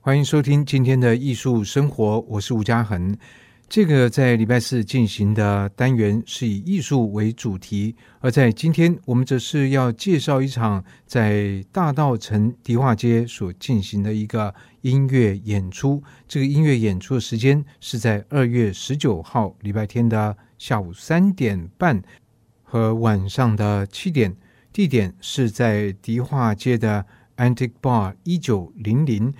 欢迎收听今天的艺术生活，我是吴嘉恒。这个在礼拜四进行的单元是以艺术为主题，而在今天我们则是要介绍一场在大道城迪化街所进行的一个音乐演出。这个音乐演出的时间是在二月十九号礼拜天的下午三点半和晚上的七点，地点是在迪化街的 Antique Bar 一九零零。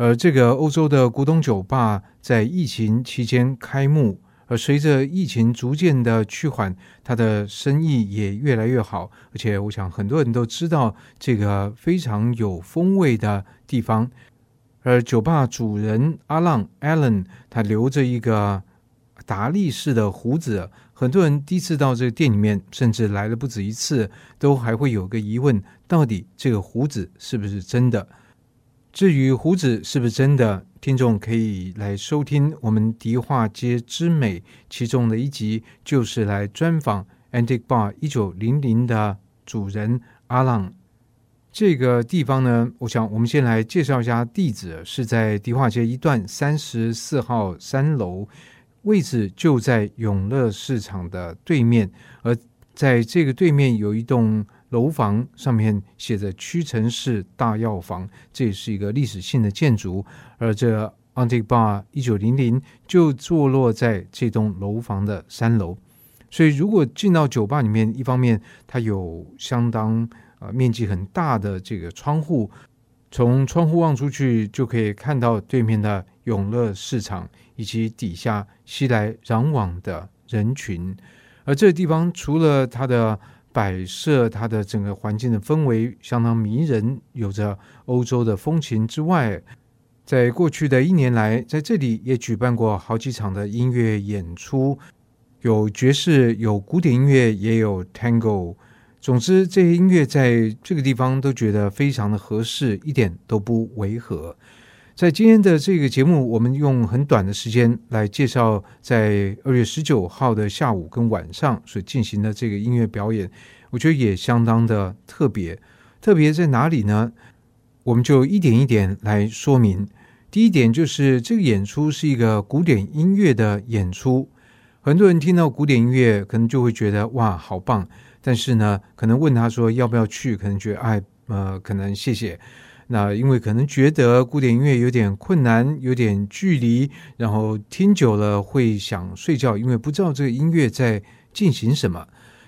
而这个欧洲的古董酒吧在疫情期间开幕，而随着疫情逐渐的趋缓，它的生意也越来越好。而且，我想很多人都知道这个非常有风味的地方。而酒吧主人阿浪 （Alan） 他留着一个达利式的胡子，很多人第一次到这个店里面，甚至来了不止一次，都还会有个疑问：到底这个胡子是不是真的？至于胡子是不是真的，听众可以来收听我们迪化街之美其中的一集，就是来专访 Antique Bar 一九零零的主人阿浪。这个地方呢，我想我们先来介绍一下地址，是在迪化街一段三十四号三楼，位置就在永乐市场的对面，而在这个对面有一栋。楼房上面写着屈臣氏大药房，这也是一个历史性的建筑。而这 Antique Bar 一九零零就坐落在这栋楼房的三楼。所以，如果进到酒吧里面，一方面它有相当呃面积很大的这个窗户，从窗户望出去就可以看到对面的永乐市场以及底下熙来攘往的人群。而这个地方除了它的摆设它的整个环境的氛围相当迷人，有着欧洲的风情之外，在过去的一年来，在这里也举办过好几场的音乐演出，有爵士，有古典音乐，也有 Tango。总之，这些音乐在这个地方都觉得非常的合适，一点都不违和。在今天的这个节目，我们用很短的时间来介绍，在二月十九号的下午跟晚上所进行的这个音乐表演，我觉得也相当的特别。特别在哪里呢？我们就一点一点来说明。第一点就是这个演出是一个古典音乐的演出，很多人听到古典音乐可能就会觉得哇，好棒。但是呢，可能问他说要不要去，可能觉得哎，呃，可能谢谢。那因为可能觉得古典音乐有点困难，有点距离，然后听久了会想睡觉，因为不知道这个音乐在进行什么。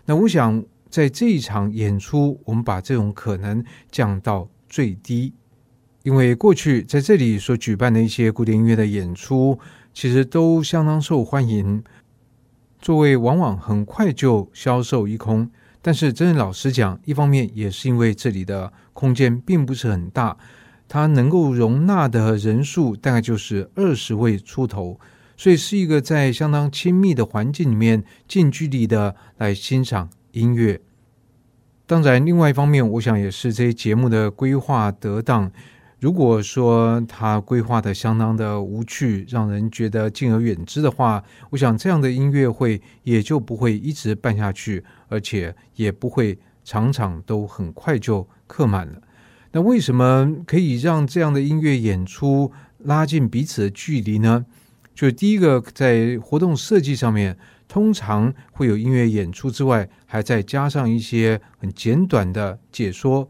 那我想在这一场演出，我们把这种可能降到最低，因为过去在这里所举办的一些古典音乐的演出，其实都相当受欢迎，座位往往很快就销售一空。但是，真的老实讲，一方面也是因为这里的空间并不是很大，它能够容纳的人数大概就是二十位出头，所以是一个在相当亲密的环境里面近距离的来欣赏音乐。当然，另外一方面，我想也是这些节目的规划得当。如果说他规划的相当的无趣，让人觉得敬而远之的话，我想这样的音乐会也就不会一直办下去，而且也不会场场都很快就刻满了。那为什么可以让这样的音乐演出拉近彼此的距离呢？就第一个，在活动设计上面，通常会有音乐演出之外，还再加上一些很简短的解说。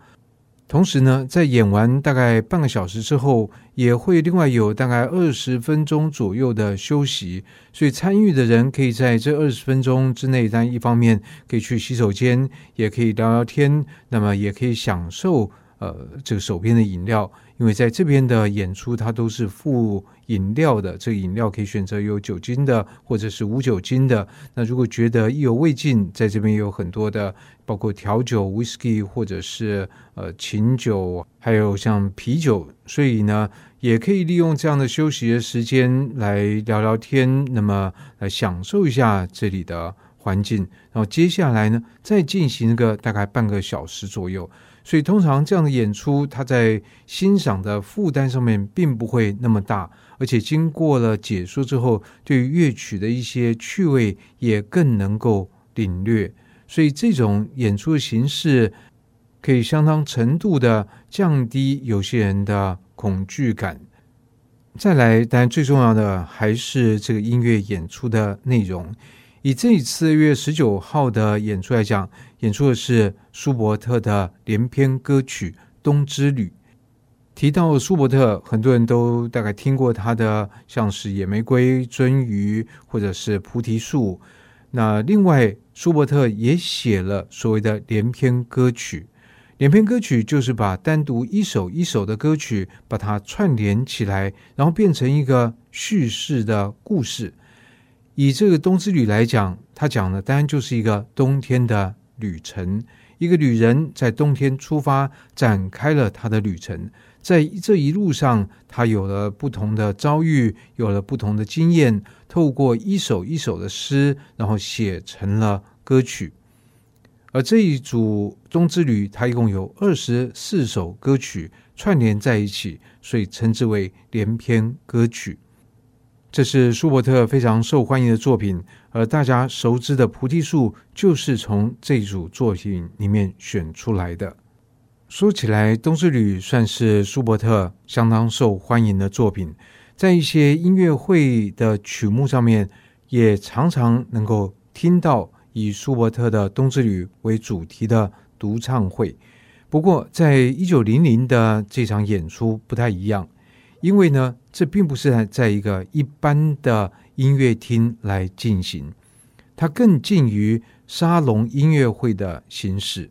同时呢，在演完大概半个小时之后，也会另外有大概二十分钟左右的休息，所以参与的人可以在这二十分钟之内，但一方面可以去洗手间，也可以聊聊天，那么也可以享受。呃，这个手边的饮料，因为在这边的演出，它都是附饮料的。这个饮料可以选择有酒精的，或者是无酒精的。那如果觉得意犹未尽，在这边有很多的，包括调酒、whisky，或者是呃琴酒，还有像啤酒。所以呢，也可以利用这样的休息的时间来聊聊天，那么来享受一下这里的环境。然后接下来呢，再进行一个大概半个小时左右。所以，通常这样的演出，它在欣赏的负担上面并不会那么大，而且经过了解说之后，对于乐曲的一些趣味也更能够领略。所以，这种演出的形式可以相当程度的降低有些人的恐惧感。再来，当然最重要的还是这个音乐演出的内容。以这一次月十九号的演出来讲，演出的是舒伯特的连篇歌曲《冬之旅》。提到舒伯特，很多人都大概听过他的，像是《野玫瑰》《鳟鱼》或者是《菩提树》。那另外，舒伯特也写了所谓的连篇歌曲。连篇歌曲就是把单独一首一首的歌曲，把它串联起来，然后变成一个叙事的故事。以这个冬之旅来讲，他讲的当然就是一个冬天的旅程，一个旅人在冬天出发，展开了他的旅程。在这一路上，他有了不同的遭遇，有了不同的经验，透过一首一首的诗，然后写成了歌曲。而这一组冬之旅，它一共有二十四首歌曲串联在一起，所以称之为连篇歌曲。这是舒伯特非常受欢迎的作品，而大家熟知的《菩提树》就是从这组作品里面选出来的。说起来，《冬之旅》算是舒伯特相当受欢迎的作品，在一些音乐会的曲目上面，也常常能够听到以舒伯特的《冬之旅》为主题的独唱会。不过，在一九零零的这场演出不太一样。因为呢，这并不是在在一个一般的音乐厅来进行，它更近于沙龙音乐会的形式。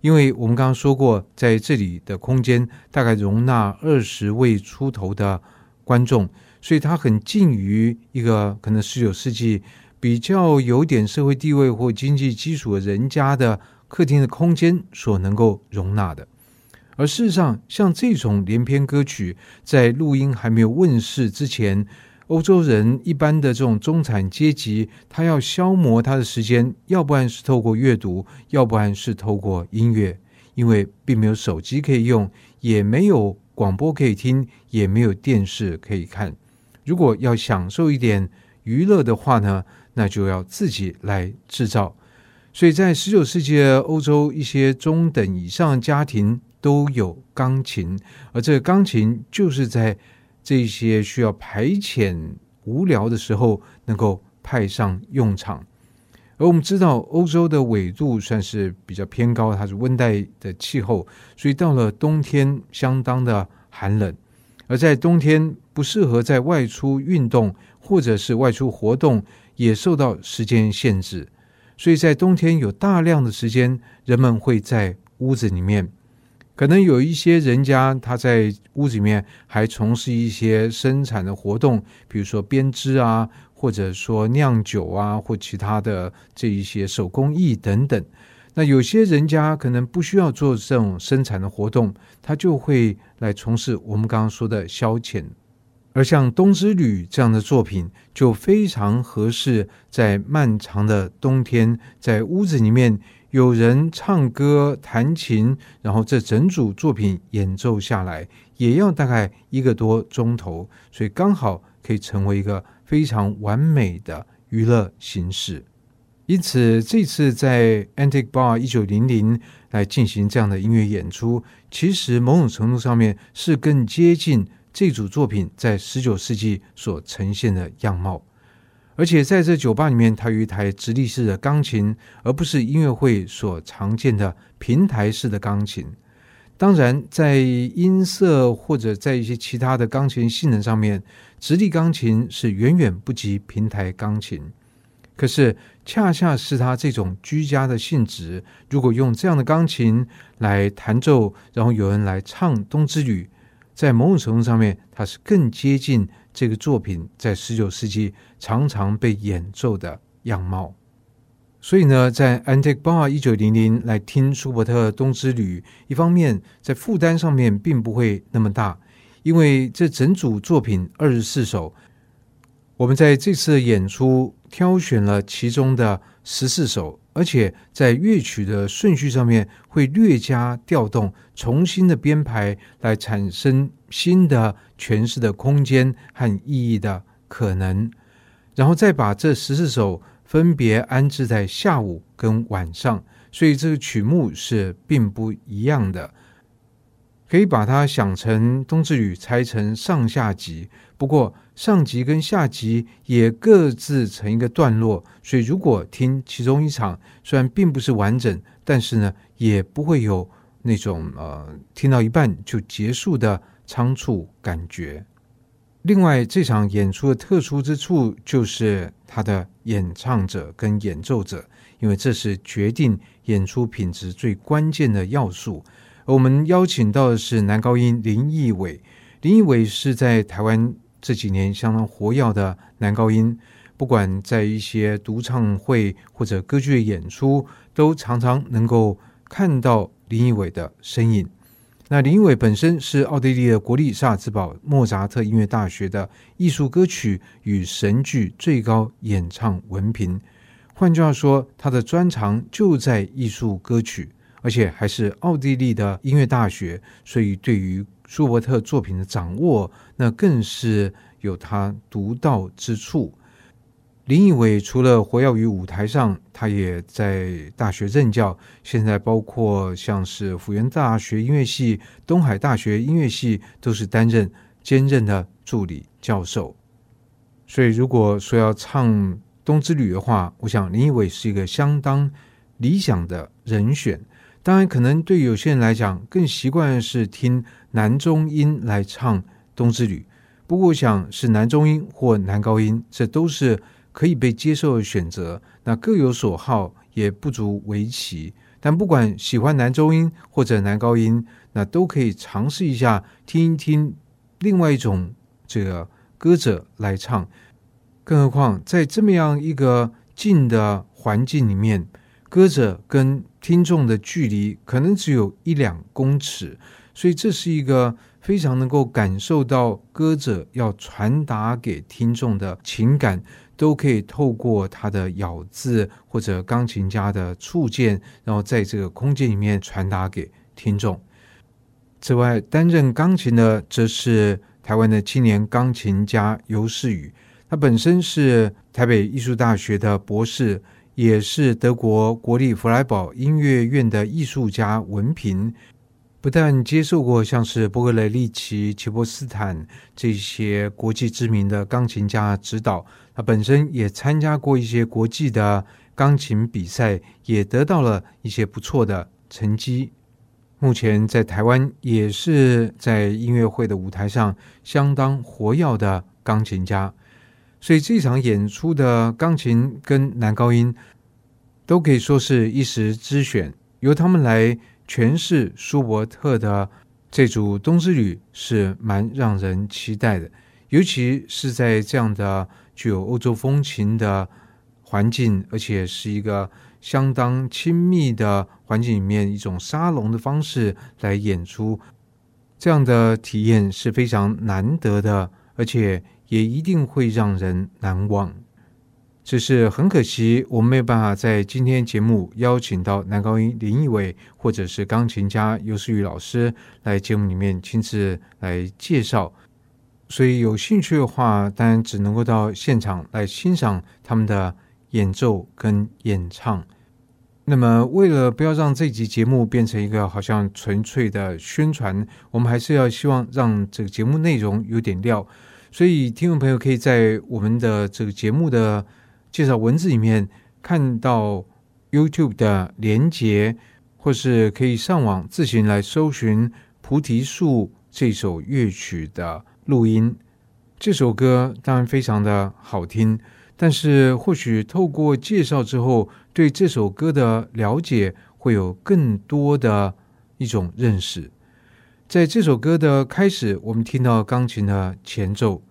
因为我们刚刚说过，在这里的空间大概容纳二十位出头的观众，所以它很近于一个可能十九世纪比较有点社会地位或经济基础的人家的客厅的空间所能够容纳的。而事实上，像这种连篇歌曲，在录音还没有问世之前，欧洲人一般的这种中产阶级，他要消磨他的时间，要不然是透过阅读，要不然是透过音乐，因为并没有手机可以用，也没有广播可以听，也没有电视可以看。如果要享受一点娱乐的话呢，那就要自己来制造。所以在十九世纪的欧洲，一些中等以上家庭。都有钢琴，而这个钢琴就是在这些需要排遣无聊的时候能够派上用场。而我们知道，欧洲的纬度算是比较偏高，它是温带的气候，所以到了冬天相当的寒冷。而在冬天不适合在外出运动或者是外出活动，也受到时间限制。所以在冬天有大量的时间，人们会在屋子里面。可能有一些人家他在屋子里面还从事一些生产的活动，比如说编织啊，或者说酿酒啊，或其他的这一些手工艺等等。那有些人家可能不需要做这种生产的活动，他就会来从事我们刚刚说的消遣。而像《冬之旅》这样的作品，就非常合适在漫长的冬天，在屋子里面。有人唱歌、弹琴，然后这整组作品演奏下来，也要大概一个多钟头，所以刚好可以成为一个非常完美的娱乐形式。因此，这次在 Antique Bar 一九零零来进行这样的音乐演出，其实某种程度上面是更接近这组作品在十九世纪所呈现的样貌。而且在这酒吧里面，它有一台直立式的钢琴，而不是音乐会所常见的平台式的钢琴。当然，在音色或者在一些其他的钢琴性能上面，直立钢琴是远远不及平台钢琴。可是，恰恰是它这种居家的性质，如果用这样的钢琴来弹奏，然后有人来唱《冬之旅》，在某种程度上面，它是更接近。这个作品在十九世纪常常被演奏的样貌，所以呢，在 Antique Bar 一九零零来听舒伯特《冬之旅》，一方面在负担上面并不会那么大，因为这整组作品二十四首，我们在这次演出挑选了其中的十四首。而且在乐曲的顺序上面会略加调动，重新的编排来产生新的诠释的空间和意义的可能，然后再把这十四首分别安置在下午跟晚上，所以这个曲目是并不一样的。可以把它想成冬之旅拆成上下集，不过上集跟下集也各自成一个段落，所以如果听其中一场，虽然并不是完整，但是呢，也不会有那种呃听到一半就结束的仓促感觉。另外，这场演出的特殊之处就是它的演唱者跟演奏者，因为这是决定演出品质最关键的要素。我们邀请到的是男高音林义伟，林义伟是在台湾这几年相当活跃的男高音，不管在一些独唱会或者歌剧的演出，都常常能够看到林奕伟的身影。那林奕伟本身是奥地利的国立萨尔茨堡莫扎特音乐大学的艺术歌曲与神剧最高演唱文凭，换句话说，他的专长就在艺术歌曲。而且还是奥地利的音乐大学，所以对于舒伯特作品的掌握，那更是有他独到之处。林义伟除了活跃于舞台上，他也在大学任教。现在包括像是辅仁大学音乐系、东海大学音乐系，都是担任兼任的助理教授。所以，如果说要唱《冬之旅》的话，我想林义伟是一个相当理想的人选。当然，可能对有些人来讲，更习惯是听男中音来唱《冬之旅》。不过，我想是男中音或男高音，这都是可以被接受的选择。那各有所好，也不足为奇。但不管喜欢男中音或者男高音，那都可以尝试一下听一听另外一种这个歌者来唱。更何况在这么样一个静的环境里面。歌者跟听众的距离可能只有一两公尺，所以这是一个非常能够感受到歌者要传达给听众的情感，都可以透过他的咬字或者钢琴家的触键，然后在这个空间里面传达给听众。此外，担任钢琴的则是台湾的青年钢琴家尤世宇，他本身是台北艺术大学的博士。也是德国国立弗莱堡音乐院的艺术家文凭，不但接受过像是波格雷利奇、齐波斯坦这些国际知名的钢琴家指导，他本身也参加过一些国际的钢琴比赛，也得到了一些不错的成绩。目前在台湾也是在音乐会的舞台上相当活跃的钢琴家。所以这场演出的钢琴跟男高音都可以说是一时之选，由他们来诠释舒伯特的这组《冬之旅》是蛮让人期待的，尤其是在这样的具有欧洲风情的环境，而且是一个相当亲密的环境里面，一种沙龙的方式来演出，这样的体验是非常难得的，而且。也一定会让人难忘，只是很可惜，我们没有办法在今天节目邀请到男高音林义伟，或者是钢琴家游士宇老师来节目里面亲自来介绍。所以有兴趣的话，当然只能够到现场来欣赏他们的演奏跟演唱。那么，为了不要让这集节目变成一个好像纯粹的宣传，我们还是要希望让这个节目内容有点料。所以，听众朋友可以在我们的这个节目的介绍文字里面看到 YouTube 的连接，或是可以上网自行来搜寻《菩提树》这首乐曲的录音。这首歌当然非常的好听，但是或许透过介绍之后，对这首歌的了解会有更多的一种认识。在这首歌的开始，我们听到钢琴的前奏。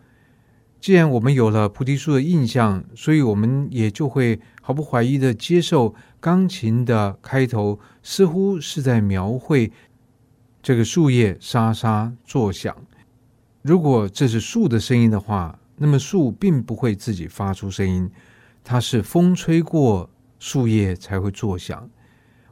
既然我们有了菩提树的印象，所以我们也就会毫不怀疑地接受钢琴的开头，似乎是在描绘这个树叶沙沙作响。如果这是树的声音的话，那么树并不会自己发出声音，它是风吹过树叶才会作响。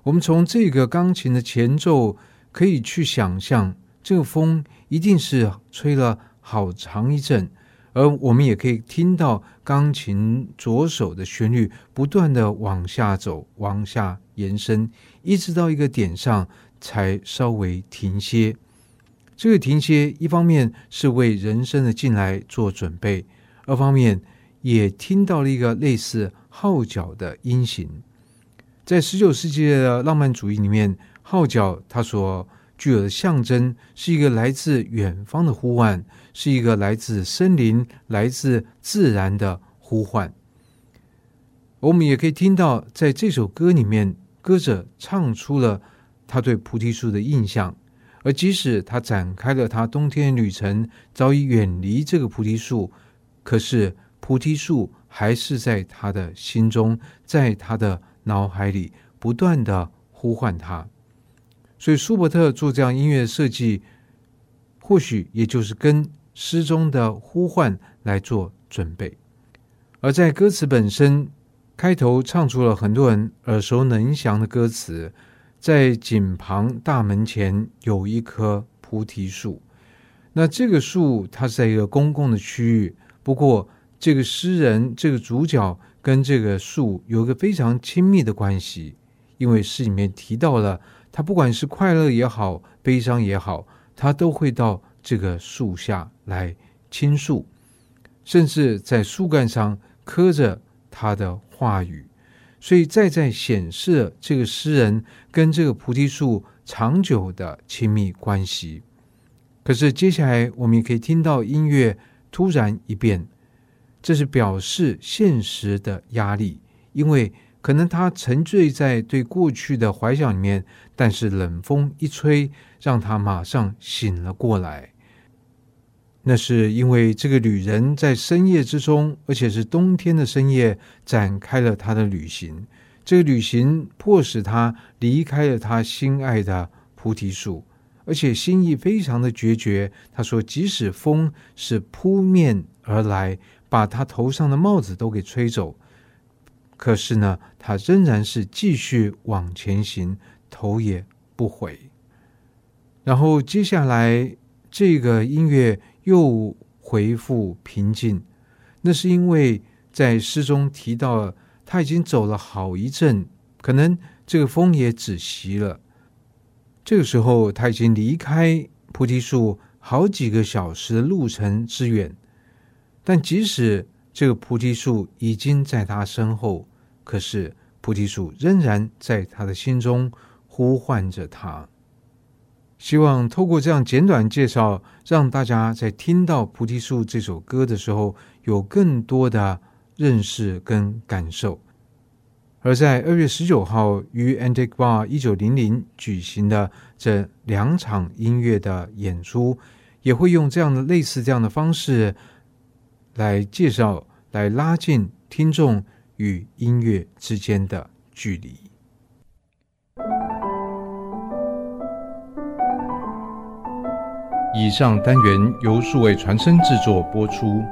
我们从这个钢琴的前奏可以去想象，这个风一定是吹了好长一阵。而我们也可以听到钢琴左手的旋律不断的往下走，往下延伸，一直到一个点上才稍微停歇。这个停歇，一方面是为人生的进来做准备，二方面也听到了一个类似号角的音型。在十九世纪的浪漫主义里面，号角它所具有的象征是一个来自远方的呼唤，是一个来自森林、来自自然的呼唤。我们也可以听到，在这首歌里面，歌者唱出了他对菩提树的印象。而即使他展开了他冬天旅程，早已远离这个菩提树，可是菩提树还是在他的心中，在他的脑海里不断地呼唤他。所以舒伯特做这样音乐设计，或许也就是跟诗中的呼唤来做准备。而在歌词本身开头唱出了很多人耳熟能详的歌词。在井旁大门前有一棵菩提树，那这个树它是在一个公共的区域。不过，这个诗人这个主角跟这个树有一个非常亲密的关系，因为诗里面提到了他不管是快乐也好，悲伤也好，他都会到这个树下来倾诉，甚至在树干上刻着他的话语。所以，再再显示这个诗人跟这个菩提树长久的亲密关系。可是，接下来我们也可以听到音乐突然一变，这是表示现实的压力，因为可能他沉醉在对过去的怀想里面，但是冷风一吹，让他马上醒了过来。那是因为这个旅人在深夜之中，而且是冬天的深夜，展开了他的旅行。这个旅行迫使他离开了他心爱的菩提树，而且心意非常的决绝。他说：“即使风是扑面而来，把他头上的帽子都给吹走，可是呢，他仍然是继续往前行，头也不回。”然后接下来这个音乐。又恢复平静，那是因为在诗中提到了他已经走了好一阵，可能这个风也止息了。这个时候他已经离开菩提树好几个小时的路程之远，但即使这个菩提树已经在他身后，可是菩提树仍然在他的心中呼唤着他。希望透过这样简短介绍，让大家在听到《菩提树》这首歌的时候，有更多的认识跟感受。而在二月十九号于 Antigua 一九零零举行的这两场音乐的演出，也会用这样的类似这样的方式来介绍，来拉近听众与音乐之间的距离。以上单元由数位传声制作播出。